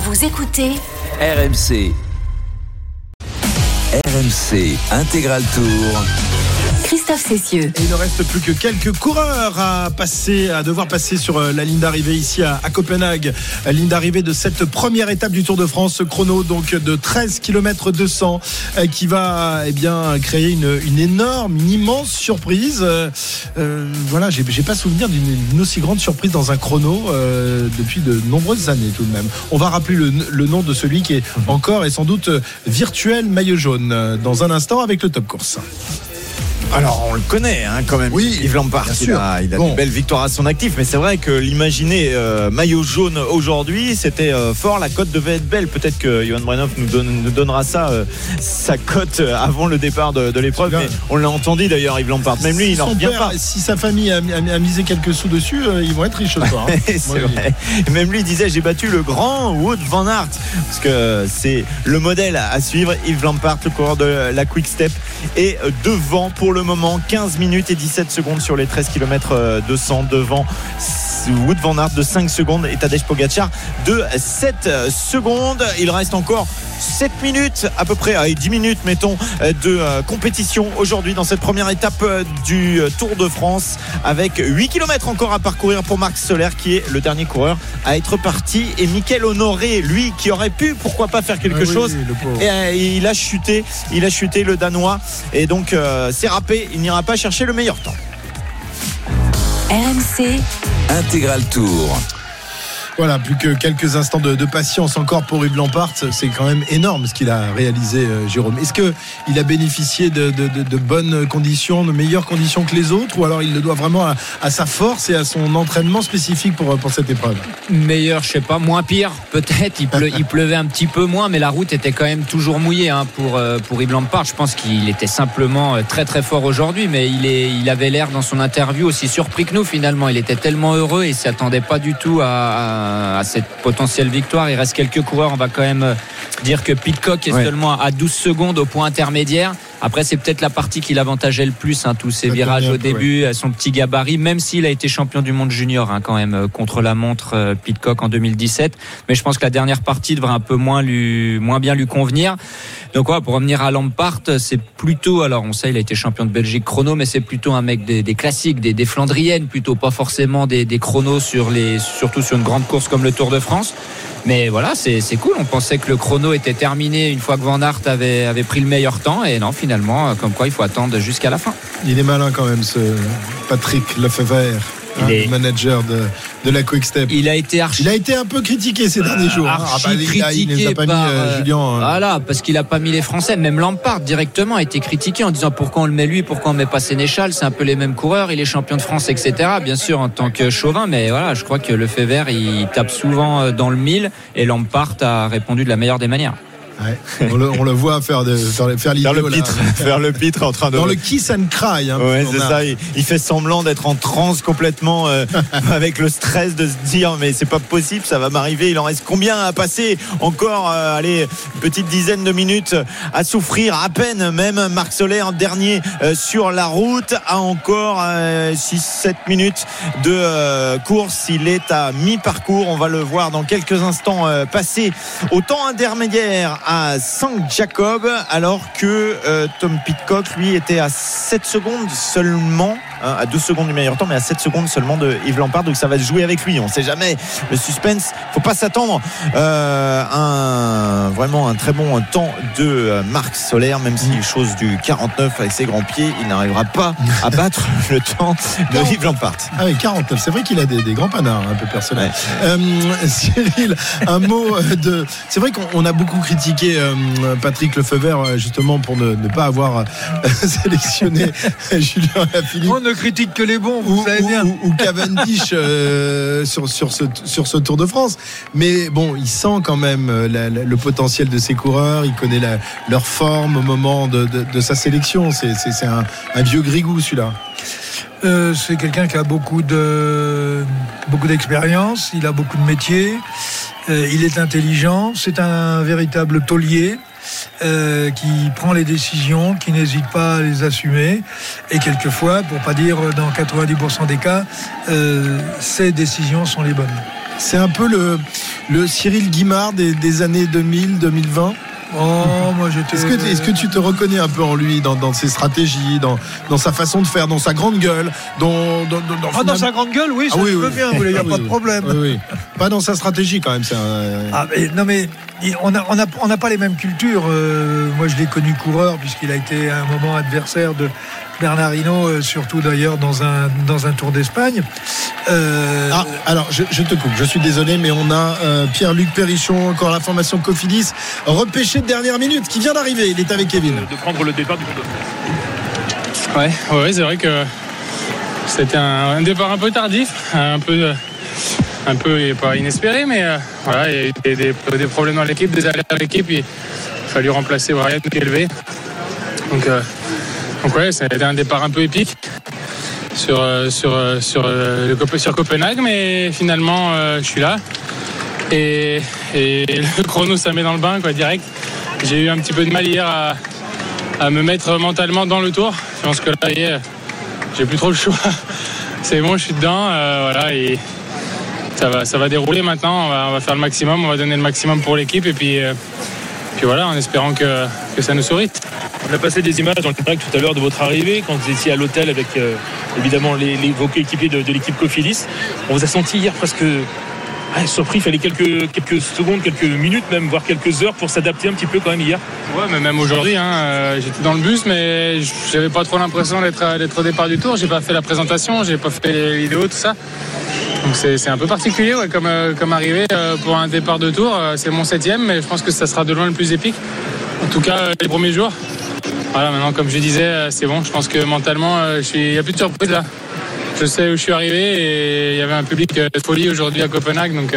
Vous écoutez RMC. RMC Intégral Tour. Christophe Cessieux. Et il ne reste plus que quelques coureurs à passer, à devoir passer sur euh, la ligne d'arrivée ici à, à Copenhague. La ligne d'arrivée de cette première étape du Tour de France, ce chrono donc de 13 km 200 euh, qui va eh bien créer une, une énorme, une immense surprise. Euh, euh, voilà, j'ai pas souvenir d'une aussi grande surprise dans un chrono euh, depuis de nombreuses années tout de même. On va rappeler le, le nom de celui qui est encore et sans doute euh, virtuel maillot jaune euh, dans un instant avec le top course. Alors on le connaît hein, quand même. Oui, Yves Lampard. bien Il sûr. a, il a Bon. de belles victoires à son actif, mais c'est vrai que l'imaginer euh, maillot jaune aujourd'hui, c'était euh, fort. La cote devait être belle. Peut-être que Johan Brenhoff nous, donne- nous donnera ça, euh, sa cote avant le départ de, de l'épreuve. Mais on l'a entendu d'ailleurs, Yves Lampard. Même lui, si il n'en revient père, pas. Si sa famille a, a- a misé quelques sous dessus, ils vont être riches ce soir. hein. Moi, vrai. Même lui disait j'ai battu le grand Wood Van Aert parce que c'est le modèle à suivre. Yves Lampard, le coureur de la Quick Step, est devant pour le moment. 15 minutes et 17 secondes sur les 13 km 200 devant Wood Van Aert de 5 secondes et Tadej Pogacar de 7 secondes. Il reste encore 7 minutes à peu près, allez, 10 minutes mettons de euh, compétition aujourd'hui dans cette première étape euh, du euh, Tour de France avec 8 km encore à parcourir pour Marc Soler qui est le dernier coureur à être parti et Mickaël Honoré lui qui aurait pu pourquoi pas faire quelque Ah oui, chose et il a chuté, il a chuté le danois et donc euh, c'est râpé, il n'ira pas chercher le meilleur temps. RMC, Intégral Tour. Voilà, plus que quelques instants de, de patience encore pour Yves Lampard. C'est quand même énorme ce qu'il a réalisé, euh, Jérôme. Est-ce qu'il a bénéficié de, de- de- de bonnes conditions, de meilleures conditions que les autres, ou alors il le doit vraiment à, à sa force et à son entraînement spécifique pour, pour cette épreuve? Meilleur, je sais pas, moins pire, peut-être. Il, pleu- il pleuvait un petit peu moins, mais la route était quand même toujours mouillée hein, pour, euh, pour Yves Lampard. Je pense qu'il était simplement euh, très très fort aujourd'hui, mais il, est, il avait l'air dans son interview aussi surpris que nous finalement. Il était tellement heureux et s'attendait pas du tout à, à- à cette potentielle victoire. Il reste quelques coureurs, on va quand même euh, dire que Pitcock est Ouais. seulement à 12 secondes au point intermédiaire. Après, c'est peut-être la partie qui l'avantageait le plus, hein, tous ces virages au peu, début, à son petit gabarit, même s'il a été champion du monde junior hein, quand même euh, contre la montre euh, Pitcock en 2017. Mais je pense que la dernière partie devrait un peu moins lui, moins bien lui convenir. Donc ouais, pour revenir à Lampard, c'est plutôt, alors on sait, il a été champion de Belgique chrono, mais c'est plutôt un mec des, des classiques, des, des Flandriennes, plutôt pas forcément des, des chronos sur les, surtout sur une grande course comme le Tour de France. Mais voilà, c'est cool. On pensait que le chrono était terminé une fois que Van Aert avait, pris le meilleur temps. Et non, finalement, comme quoi il faut attendre jusqu'à la fin. Il est malin quand même, ce Patrick Lefebvre, hein, est- le manager de, de la Quick Step. Il a été archi Il a été un peu critiqué ces derniers jours. hein. archi Ah bah, il il a critiqué pas mis, par, euh, euh, Julien. Voilà, parce qu'il a pas mis les Français. Même Lampard directement a été critiqué en disant pourquoi on le met lui, pourquoi on met pas Sénéchal. C'est un peu les mêmes coureurs. Il est champion de France, etc. Bien sûr en tant que chauvin, mais voilà, je crois que le fait vert, il tape souvent euh, dans le mille et Lampard a répondu de la meilleure des manières. Ouais. On, le, on le voit faire, de, faire, faire Faire l'idéo, le là. pitre, faire le pitre en train de Dans le kiss and cry. Hein, Ouais, c'est a- ça. Il, il fait semblant d'être en transe complètement euh, avec le stress de se dire mais c'est pas possible, ça va m'arriver. Il en reste combien à passer Encore, euh, allez, une petite dizaine de minutes à souffrir à peine. Même Marc Soler dernier euh, sur la route a encore 6-7 minutes de euh, course. Il est à mi-parcours. On va le voir dans quelques instants euh, passer au temps intermédiaire à Saint-Jacob alors que euh, Tom Pitcock lui était à 7 secondes seulement hein, à 2 secondes du meilleur temps mais à 7 secondes seulement de Yves Lampard donc ça va se jouer avec lui on sait jamais le suspense faut pas s'attendre euh, un vraiment un très bon temps de euh, Marc Solaire même si chose du 49 avec ses grands pieds il n'arrivera pas à battre le temps de Yves Lampard Ah oui, 49. C'est vrai qu'il a des, des grands panards un peu personnels. Ouais. Euh, Cyril, un mot euh, de. C'est vrai qu'on on a beaucoup critiqué euh, Patrick Lefebvre justement pour ne, ne pas avoir euh, sélectionné Julien Lafilippe. Ne critique que les bons, vous ou, savez bien. ou- ou Cavendish euh, sur, sur, ce, sur ce Tour de France. Mais bon, il sent quand même euh, la- la- le potentiel de ses coureurs. Il connaît la- leur forme au moment de, de- de sa sélection. C'est un, un vieux grigou, celui-là. Euh, c'est quelqu'un qui a beaucoup de beaucoup d'expérience, il a beaucoup de métiers, euh, il est intelligent, c'est un véritable taulier. Euh, qui prend les décisions, qui n'hésite pas à les assumer, et quelquefois, pour pas dire dans 90% des cas, euh, ces décisions sont les bonnes. C'est un peu le, le Cyril Guimard des, des années 2000-2020. Oh, moi j'étais. Est-ce que, est-ce que tu te reconnais un peu en lui, dans, dans ses stratégies, dans, dans sa façon de faire, dans sa grande gueule, dans, dans, dans, Ah, finalement- sa grande gueule, oui, Ah ça oui, je oui. bien, il n'y a Ah pas oui, de problème. Oui, oui. Pas dans sa stratégie quand même. C'est un... Ah, mais, non mais on n'a on a, on n'a pas les mêmes cultures. Euh, moi je l'ai connu coureur puisqu'il a été à un moment adversaire de Bernard Hinault, euh, surtout d'ailleurs dans un, dans un Tour d'Espagne. Euh, Ah, alors je, je te coupe, je suis désolé, mais on a euh, Pierre-Luc Perrichon, encore la formation Cofidis, repêché de dernière minute, qui vient d'arriver. Il est avec Kevin. de prendre le départ du. Ouais, ouais, c'est vrai que c'était un, un départ un peu tardif, un peu, euh, un peu pas inespéré, mais euh, voilà, il y a eu des, problèmes dans l'équipe, des aléas dans l'équipe, il a fallu remplacer Brian qui est élevé. Donc, euh, donc ouais, c'était un départ un peu épique sur, euh, sur, euh, sur, Copenhague, mais finalement, je suis là. Et, le chrono, ça met dans le bain, quoi, direct. J'ai eu un petit peu de mal hier à, à me mettre mentalement dans le tour. Je pense que là, j'ai plus trop le choix. C'est bon, je suis dedans. voilà, et ça va, ça va dérouler maintenant. On va, on va faire le maximum, on va donner le maximum pour l'équipe. Et puis, euh, puis voilà, en espérant que, que ça nous sourit. On a passé des images dans le direct tout à l'heure de votre arrivée, quand vous étiez à l'hôtel avec euh, évidemment les, les- vos coéquipiers de, de l'équipe Cofidis. On vous a senti hier presque surpris, il fallait quelques, quelques secondes, quelques minutes même, voire quelques heures pour s'adapter un petit peu quand même hier. Ouais, mais même aujourd'hui, hein, euh, j'étais dans le bus, mais j'avais pas trop l'impression d'être d'être au départ du tour. J'ai pas fait la présentation, j'ai pas fait les vidéos, tout ça. Donc c'est un peu particulier comme, euh, comme arrivé euh, pour un départ de tour. Euh, C'est mon septième, mais je pense que ça sera de loin le plus épique. En tout cas, les premiers jours. Voilà, maintenant, comme je disais, c'est bon. Je pense que mentalement, il n'y a plus de surprise là. Je sais où je suis arrivé et il y avait un public folie aujourd'hui à Copenhague, donc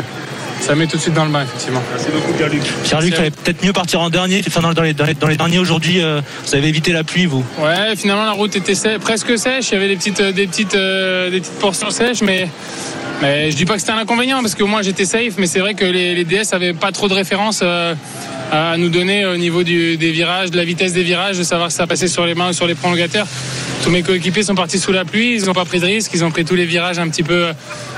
ça met tout de suite dans le bain, effectivement. Merci beaucoup Pierre-Luc. Pierre-Luc, il fallait peut-être mieux partir en dernier. Enfin, dans, les, dans les- dans les derniers aujourd'hui, euh, vous avez évité la pluie, vous. Ouais, finalement la route était sè- presque sèche. Il y avait des petites, euh, des petites, euh, des petites portions sèches, mais, mais je dis pas que c'était un inconvénient parce qu'au moins j'étais safe. Mais c'est vrai que les, les DS avaient pas trop de références euh, à nous donner au niveau du- des virages, de la vitesse des virages, de savoir si ça passait sur les mains ou sur les prolongateurs. Tous mes coéquipiers sont partis sous la pluie, ils n'ont pas pris de risques, ils ont pris tous les virages un petit peu euh,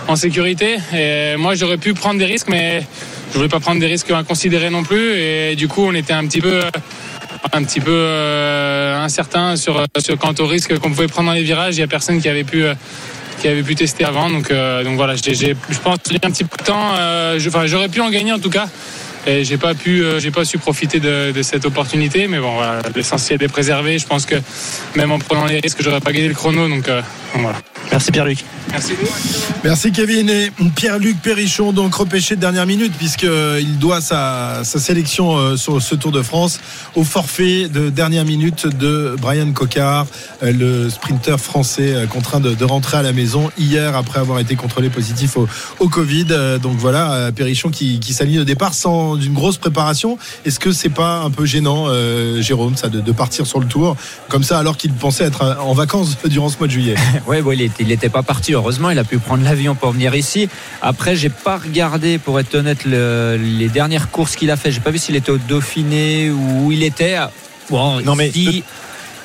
en sécurité. Et moi j'aurais pu prendre des risques, mais je voulais pas prendre des risques inconsidérés non plus. Et du coup on était un petit peu euh, un petit peu euh, incertain sur, sur quant au risque qu'on pouvait prendre dans les virages. Il n'y a personne qui avait pu, euh, qui avait pu tester avant. Donc, euh, donc voilà, j'ai, j'ai- je pense y a un petit peu de temps. euh, enfin, j'aurais pu en gagner en tout cas. Et j'ai pas pu, euh, j'ai pas su profiter de, cette opportunité. Mais bon, voilà, l'essentiel est préservé. Je pense que même en prenant les risques, j'aurais pas gagné le chrono. Donc, euh, donc. Merci Pierre-Luc. Merci. Merci Kevin et Pierre-Luc Perrichon donc repêché de dernière minute puisqu'il doit sa, sa sélection euh, sur ce Tour de France au forfait de dernière minute de Brian Cocard, euh, le sprinter français euh, contraint de, de rentrer à la maison hier après avoir été contrôlé positif au, au Covid. Euh, Donc voilà, euh, Perrichon qui, qui s'aligne au départ sans une grosse préparation. Est-ce que c'est pas un peu gênant, euh, Jérôme, ça, de, de partir sur le Tour comme ça alors qu'il pensait être en vacances durant ce mois de juillet? Ouais, bon, il était- il n'était pas parti. Heureusement, il a pu prendre l'avion pour venir ici. Après, j'ai pas regardé, pour être honnête, le- les dernières courses qu'il a fait. J'ai pas vu s'il était au Dauphiné ou où il était. Bon, Non, mais si-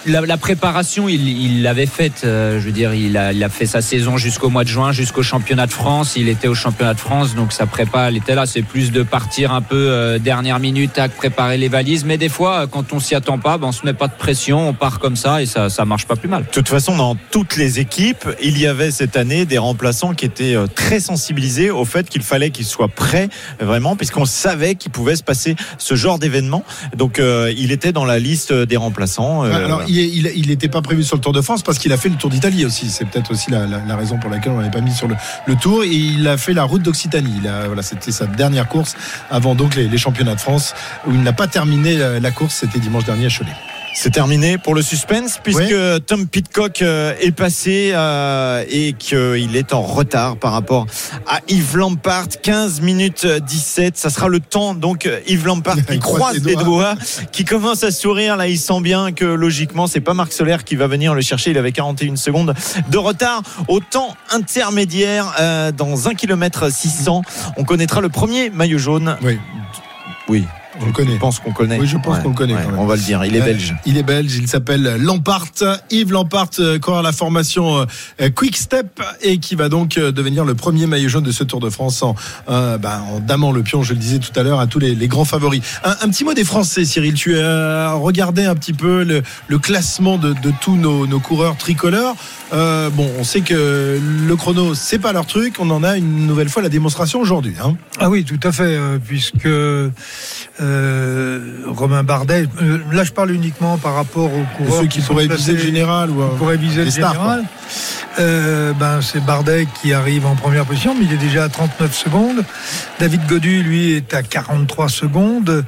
la, la préparation, il il l'avait faite. euh, je veux dire, il a, il a fait sa saison jusqu'au mois de juin, jusqu'au championnat de France. Il était au championnat de France, donc sa prépa, elle était là. C'est plus de partir un peu euh, dernière minute à préparer les valises. Mais des fois, euh, quand on s'y attend pas, ben, on se met pas de pression, on part comme ça et ça, ça marche pas plus mal. De toute façon, dans toutes les équipes, il y avait cette année des remplaçants qui étaient euh, très sensibilisés au fait qu'il fallait qu'ils soient prêts, euh, vraiment, puisqu'on savait qu'il pouvait se passer ce genre d'événement. Donc, euh, il était dans la liste des remplaçants. euh, Ouais, Alors, voilà. Il n'était pas prévu sur le Tour de France parce qu'il a fait le Tour d'Italie aussi. C'est peut-être aussi la, la- la raison pour laquelle on l'avait pas mis sur le, le Tour. Et il a fait la route d'Occitanie. Voilà, c'était sa dernière course avant donc les, les championnats de France où il n'a pas terminé la, la course. C'était dimanche dernier à Cholet. C'est terminé pour le suspense puisque Tom Pitcock euh, est passé euh, et qu'il est en retard par rapport à Yves Lampard. 15 minutes 17. Ça sera le temps donc Yves Lampard qui croise les les doigts. doigts, qui commence à sourire. Là, il sent bien que logiquement, c'est pas Marc Solaire qui va venir le chercher. Il avait 41 secondes de retard au temps intermédiaire euh, dans 1 km 600. On connaîtra le premier maillot jaune. Oui. Oui. On le connaît. Je pense qu'on connaît. Oui, je pense qu'on le connaît quand même. On va le dire. Il est Euh, belge. Il est belge, il s'appelle Lampart, Yves Lampart, euh, coureur à la formation euh, Quick Step et qui va donc euh, devenir le premier maillot jaune de ce Tour de France en, euh, ben, en damant le pion, je le disais tout à l'heure, à tous les, les grands favoris. Un, un petit mot des Français, Cyril. Tu as regardé un petit peu le, le classement de, de tous nos, nos coureurs tricolores. Euh, bon, on sait que le chrono, c'est pas leur truc. On en a une nouvelle fois la démonstration aujourd'hui. Hein. Ah oui, tout à fait, euh, puisque euh, Romain Bardet, euh, là je parle uniquement par rapport aux Et coureurs ceux qui sont pourraient viser le général ou euh, qui pourraient viser le stars, général. Euh, ben, c'est Bardet qui arrive en première position, mais il est déjà à 39 secondes. David Godu, lui, est à 43 secondes.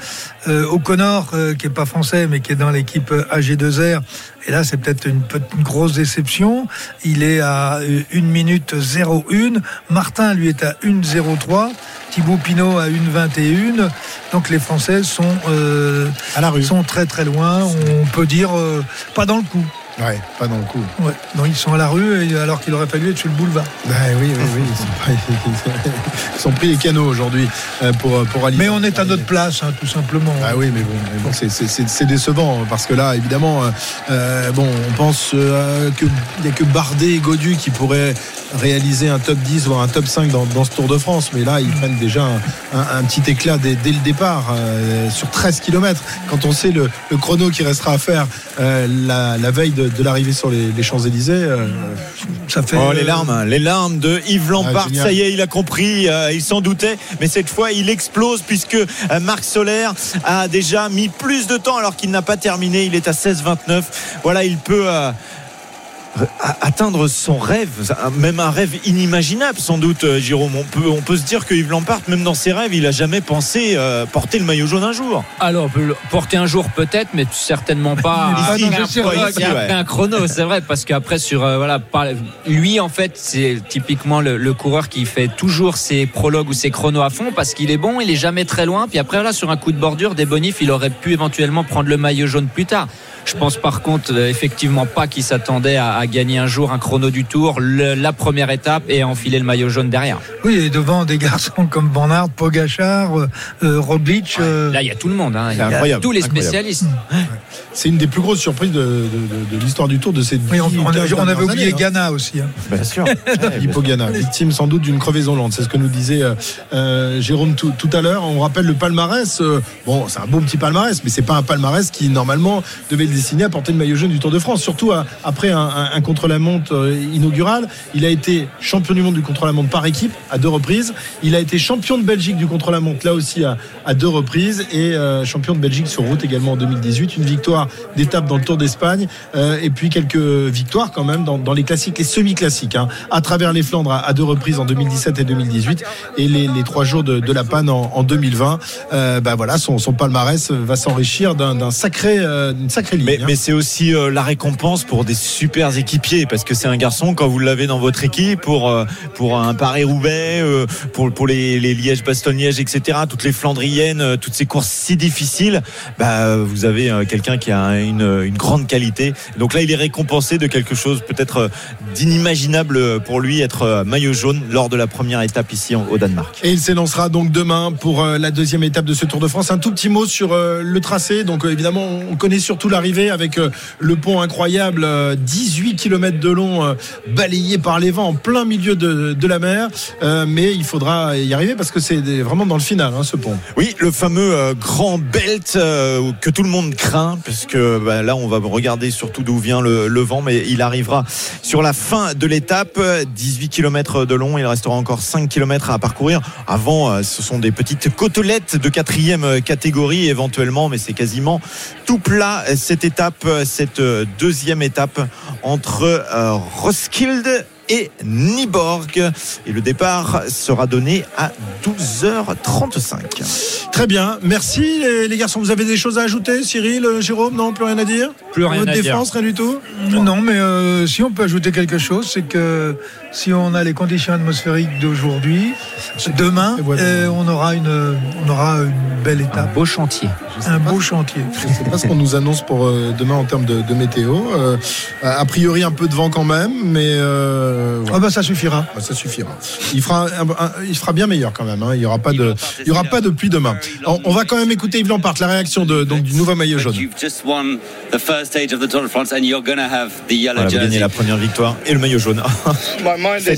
Euh, O'Connor, euh, qui est pas français, mais qui est dans l'équipe AG2R, et là, c'est peut-être une, une grosse déception. Il est à euh, 1 minute 01. Martin, lui, est à 1,03. Thibaut Pinot à 1,21. Donc les Français sont, euh, à la rue. sont très très loin. On peut dire euh, pas dans le coup. Ouais, pas dans le coup. Ouais. Non, ils sont à la rue alors qu'il aurait fallu être sur le boulevard. Oui, oui, oui. Ils, sont ils pris les canaux aujourd'hui euh, pour, pour aller. Mais on est à notre place, hein, tout simplement. Ah oui, mais bon, mais bon, c'est- c'est- c'est c'est décevant parce que là, évidemment, euh, euh, bon, on pense euh, qu'il n'y a que Bardet et Godu qui pourraient réaliser un top 10 voire un top 5 dans, dans ce Tour de France. Mais là, ils prennent déjà un, un- un petit éclat dès, dès le départ euh, sur 13 km. Quand on sait le, le chrono qui restera à faire euh, la, la veille de, de l'arrivée sur les, les Champs-Élysées, euh, Ça fait. Oh, les larmes, les larmes de Yves Lampard. Ah, génial. ça y est, il a compris, euh, il s'en doutait, mais cette fois, il explose puisque euh, Marc Solaire a déjà mis plus de temps alors qu'il n'a pas terminé. Il est à 16,29. Voilà, il peut. Atteindre son rêve, même un rêve inimaginable sans doute, euh, Jérôme. On peut, on peut se dire que Yves Lampard, même dans ses rêves, il a jamais pensé euh, porter le maillot jaune un jour. Alors, porter un jour peut-être, mais certainement pas Ici, après, je un, ici, ouais. un chrono. C'est vrai, parce qu'après, sur euh, voilà, par- lui en fait, c'est typiquement le, le coureur qui fait toujours ses prologues ou ses chronos à fond parce qu'il est bon, il est jamais très loin. Puis après, voilà, sur un coup de bordure, des bonifs, il aurait pu éventuellement prendre le maillot jaune plus tard. Je pense par contre euh, effectivement pas qu'il s'attendait à, à gagner un jour un chrono du tour, le- la première étape et à enfiler le maillot jaune derrière. Oui, et devant des garçons comme Aert, Pogachar, euh, euh, Roglic. euh, Là, il y a tout le monde, hein. il y a incroyable, tous les spécialistes. c'est une des plus grosses surprises de, de- de- de l'histoire du Tour de ces oui, on, 10, on a- 15 on avait oublié années, hein. Ghana aussi. hein. Bien sûr. Filippo Ganna, victime sans doute d'une crevaison lente. C'est ce que nous disait euh, Jérôme tout, tout à l'heure. On rappelle le palmarès. euh, bon, c'est un beau petit palmarès, mais c'est pas un palmarès qui normalement devait le destiner à porter le maillot jaune du Tour de France. Surtout après un, contre-la-montre euh, inaugural. Il a été champion du monde du contre-la-montre par équipe à deux reprises. Il a été champion de Belgique du contre-la-montre là aussi à, deux reprises et euh, champion de Belgique sur route également en 2018. Une victoire d'étape dans le Tour d'Espagne euh, et puis quelques victoires quand même dans, les classiques, les semi-classiques, hein, à travers les Flandres à, deux reprises en 2017 et 2018 et les, trois jours de, la panne en, en 2020. Euh, bah voilà, son, palmarès va s'enrichir d'un sacré, d'une sacrée ligne. Mais, mais c'est aussi euh, la récompense pour des super équipiers parce que c'est un garçon quand vous l'avez dans votre équipe pour euh, pour un Paris Roubaix, euh, pour pour les, les Liège Bastogne Liège etc. Toutes les Flandriennes, toutes ces courses si difficiles, bah vous avez quelqu'un qui a une, une grande qualité. Donc là il est récompensé de quelque chose peut-être d'inimaginable pour lui être maillot jaune lors de la première étape ici au Danemark. Et il s'élancera donc demain pour la deuxième étape de ce Tour de France. Un tout petit mot sur le tracé. Donc évidemment, on connaît surtout l'arrivée avec euh, le pont incroyable, euh, 18 km de long, euh, balayé par les vents en plein milieu de, la mer. Euh, mais il faudra y arriver parce que c'est vraiment dans le final, hein, ce pont. Oui, le fameux euh, grand belt euh, que tout le monde craint, parce que bah, là, on va regarder surtout d'où vient le, le vent, mais il arrivera sur la fin de l'étape. 18 km de long, il restera encore 5 km à parcourir. Avant, euh, ce sont des petites côtelettes de quatrième euh, catégorie éventuellement, mais c'est quasiment tout plat euh, cette euh, euh, deuxième étape entre euh, Roskilde et Niborg. Et le départ sera donné à 12h35. Très bien, merci les, les garçons. Vous avez des choses à ajouter, Cyril, euh, Jérôme? Non, plus rien à dire? Plus rien Votre à dire. défense, rien du tout? Non, mais euh, si on peut ajouter quelque chose, c'est que si on a les conditions atmosphériques d'aujourd'hui, demain, euh, on aura une, on aura une belle Un étape, beau chantier. un beau chantier. Je ne sais pas ce qu'on nous annonce pour euh, demain en termes de, de météo. Euh, a priori, un peu de vent quand même, mais euh, Ah bah ça suffira. bah, ça suffira. Il fera, un- un- il fera bien meilleur quand même. hein. Il n'y aura pas de, il y aura pas de pluie demain. On, on va quand même écouter Yves Lampard, la réaction de, donc, du nouveau maillot jaune. Voilà, vous gagnez la première victoire et le maillot jaune.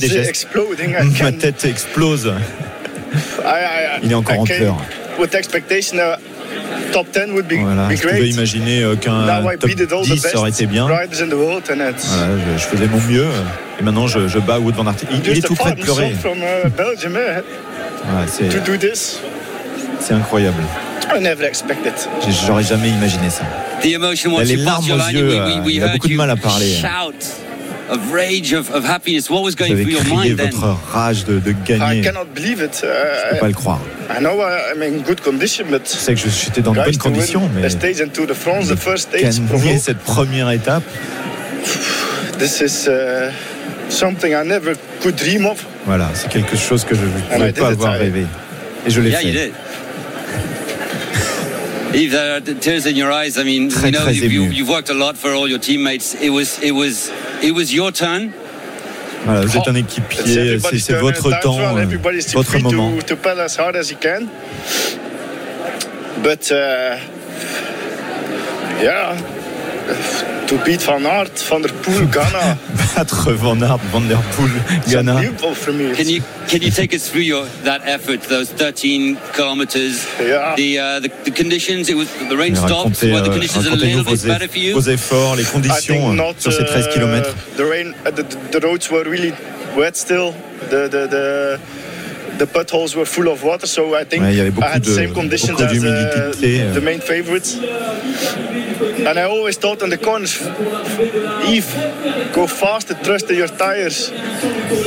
Des gestes. Ma tête explose. I, I, Il est encore I en pleurs. Top 10 would be, Voilà, be je pouvais great. imaginer euh, qu'un top beat all the 10 ça aurait été bien. Voilà, je, je faisais mon mieux et maintenant je, je bats Wood van Aert. Il, il est tout près de pleurer. uh, eh, Voilà, c'est to do this. c'est incroyable. I never expected. J'ai- J'aurais jamais imaginé ça. Emotion Il a les larmes aux yeux, euh, il a beaucoup de mal à parler. Of rage, of, of happiness. What was going through your mind then? votre rage de, de I gagner. Je cannot believe it. peux Uh, pas le croire. I know I- I'm in good condition, but Je sais que je- j'étais dans de bonnes conditions, mais a stage in Tour de France, the first stage, gagner cette première étape, this is uh, something I never could dream of. voilà, c'est quelque chose que je ne I pouvais pas avoir I- rêvé. Et je l'ai Yeah, you fait. Yves, there are tears in your eyes. I mean, Très, you know, très you, you've worked a lot for all your teammates. It was, it was, it was your turn. Voilà, vous êtes un It's équipier, c'est votre temps, euh, votre moment. To, to pedal as hard as he can. But uh, yeah, to beat Van Aert, Van der Poel, Ghana, Battre Van Aert, Van Der Poel, Ghana. unbelievable for me. Can you can you take us through your that effort, those 13 kilometers, Yeah. the uh, the, the conditions? It was the rain Mais stopped. Racontez, Were the euh, conditions a racontez-nous little bit better for you? vos efforts, les conditions euh, not. sur ces 13 uh, km. The rain, uh, the, the roads were really wet still. The the the. The potholes were full of water, so I think Ouais, I had the same conditions as uh, euh. the main favorites. And I always thought in the corners, Eve, go faster, trust in your tires.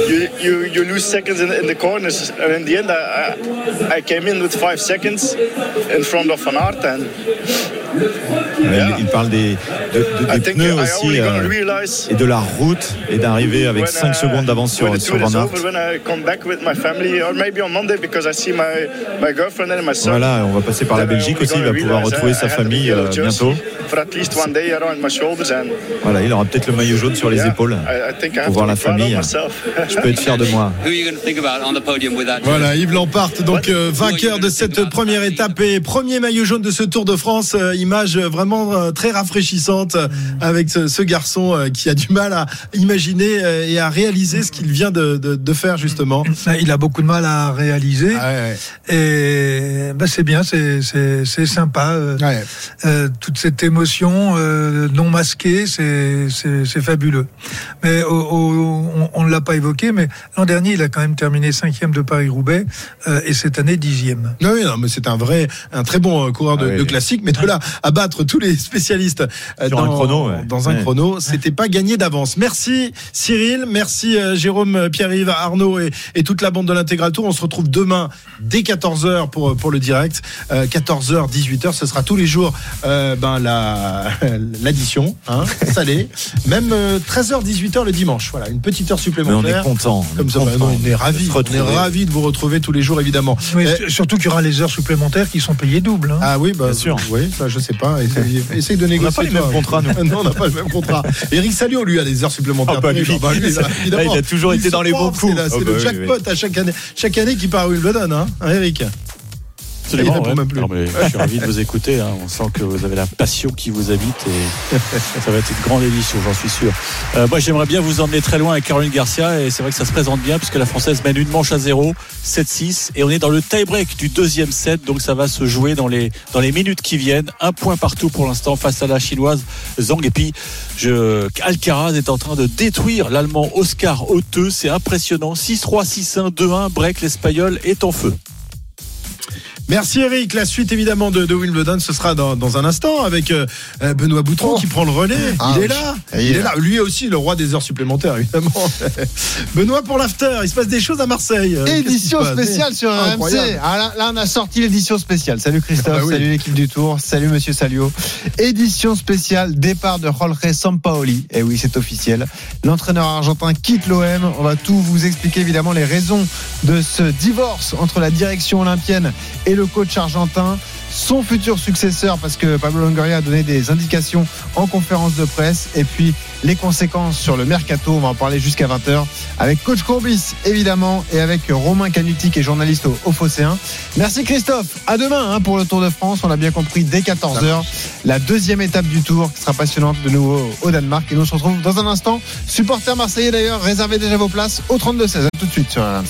You, you, you lose seconds in, in the corners. And in the end, I, I, I came in with five seconds in front of Van Aert. And Yeah. il, il parle des, de- de- I des think pneus aussi euh, et de la route et d'arriver avec when, 5 uh, secondes d'avance sur, sur Van Aert. Voilà, on va passer par la I Belgique aussi, il va pouvoir retrouver uh, sa famille euh, bientôt. For at least one day around my shoulders and Voilà, il aura peut-être le maillot jaune sur les épaules pour voir la famille. Je peux être fier de moi. Who are you going to think about on the podium with that? Voilà, Yves Lampart, donc euh, vainqueur de cette première étape et premier maillot jaune de ce Tour de France. Euh, image vraiment euh, très rafraîchissante euh, avec ce, ce garçon euh, qui a du mal à imaginer euh, et à réaliser ce qu'il vient de, de- de faire justement. Il a beaucoup de mal à réaliser. Ah ouais, Et ben c'est bien, c'est sympa. ouais. euh, toute cette émotion euh, non masquée, c'est fabuleux. Mais au- au- on, ne l'a pas évoqué, mais l'an dernier, il a quand même terminé cinquième de Paris Roubaix euh, et cette année dixième. Non, oui, non, mais c'est un vrai, un très bon coureur de, Ah oui. de classique, mais de là à battre tous les spécialistes dans un chrono, ouais. dans un Ouais. chrono, c'était pas gagné d'avance. Merci Cyril, merci euh, Jérôme, euh, Pierre-Yves, Arnaud et, et toute la bande de l'intégral tour. On se retrouve demain dès 14h pour pour le direct. Euh, 14h, 18h, ce sera tous les jours euh, ben la l'addition, hein, salé. Même 13h, 18h le dimanche. Voilà, une petite heure Mais on supplémentaire. est content. Comme ça, bah, content non, on est ravis. On est ravis de vous retrouver tous les jours, évidemment. Oui, Euh, surtout qu'il y aura les heures supplémentaires qui sont payées double. hein. ah oui, bah, Bien sûr. Oui, ça, je sais pas. Essaye, essaye de négocier. toi. Mêmes contrats, nous. non, on n'a pas le même contrat. Eric Salio, lui, a des heures supplémentaires. Bah, lui, Terrible. Bah, lui, là, là, évidemment. il a toujours été dans les bons coups. C'est le bah oui, jackpot à chaque année. Chaque année qui part une le donne, hein, hein, Eric Absolument, Il répond ouais. même plus. Non, mais je suis ravi de vous écouter. hein. On sent que vous avez la passion qui vous habite et ça va être une grande édition, j'en suis sûr. Euh, moi, j'aimerais bien vous emmener très loin avec Caroline Garcia et c'est vrai que ça se présente bien puisque la Française mène une manche à zéro, 7-6 et on est dans le tie-break du deuxième set donc ça va se jouer dans les, dans les minutes qui viennent. Un point partout pour l'instant face à la chinoise Zhang et puis je, Alcaraz est en train de détruire l'allemand Oscar Hauteux. C'est impressionnant. 6-3, 6-1, 2-1, break, l'espagnol est en feu. Merci Eric. La suite évidemment de, de Wimbledon, ce sera dans, dans un instant avec euh, euh, Benoît Boutron qui prend le relais. Ah il est là. Il Il, est est là. Lui aussi, le roi des heures supplémentaires, évidemment. Benoît pour l'after. Il se passe des choses à Marseille. Euh, Édition spéciale sur. RMC. Ah, là, là, on a sorti l'édition spéciale. Salut Christophe, Ah bah oui. salut l'équipe du Tour, salut Monsieur Salio. Édition spéciale, départ de Jorge Sampaoli. Et oui, c'est officiel. L'entraîneur argentin quitte l'OM. On va tout vous expliquer évidemment les raisons de ce divorce entre la direction olympienne et le coach argentin. Son futur successeur, parce que Pablo Longoria a donné des indications en conférence de presse, et puis les conséquences sur le mercato. On va en parler jusqu'à 20h avec coach Courbis, évidemment, et avec Romain Canuti, qui est journaliste au, au Phocéen. Merci Christophe. À demain hein, pour le Tour de France. On l'a bien compris dès 14h. La deuxième étape du Tour qui sera passionnante de nouveau au Danemark. Et nous on se retrouve dans un instant. Supporters marseillais d'ailleurs, réservez déjà vos places au 32-16. À tout de suite sur RMC.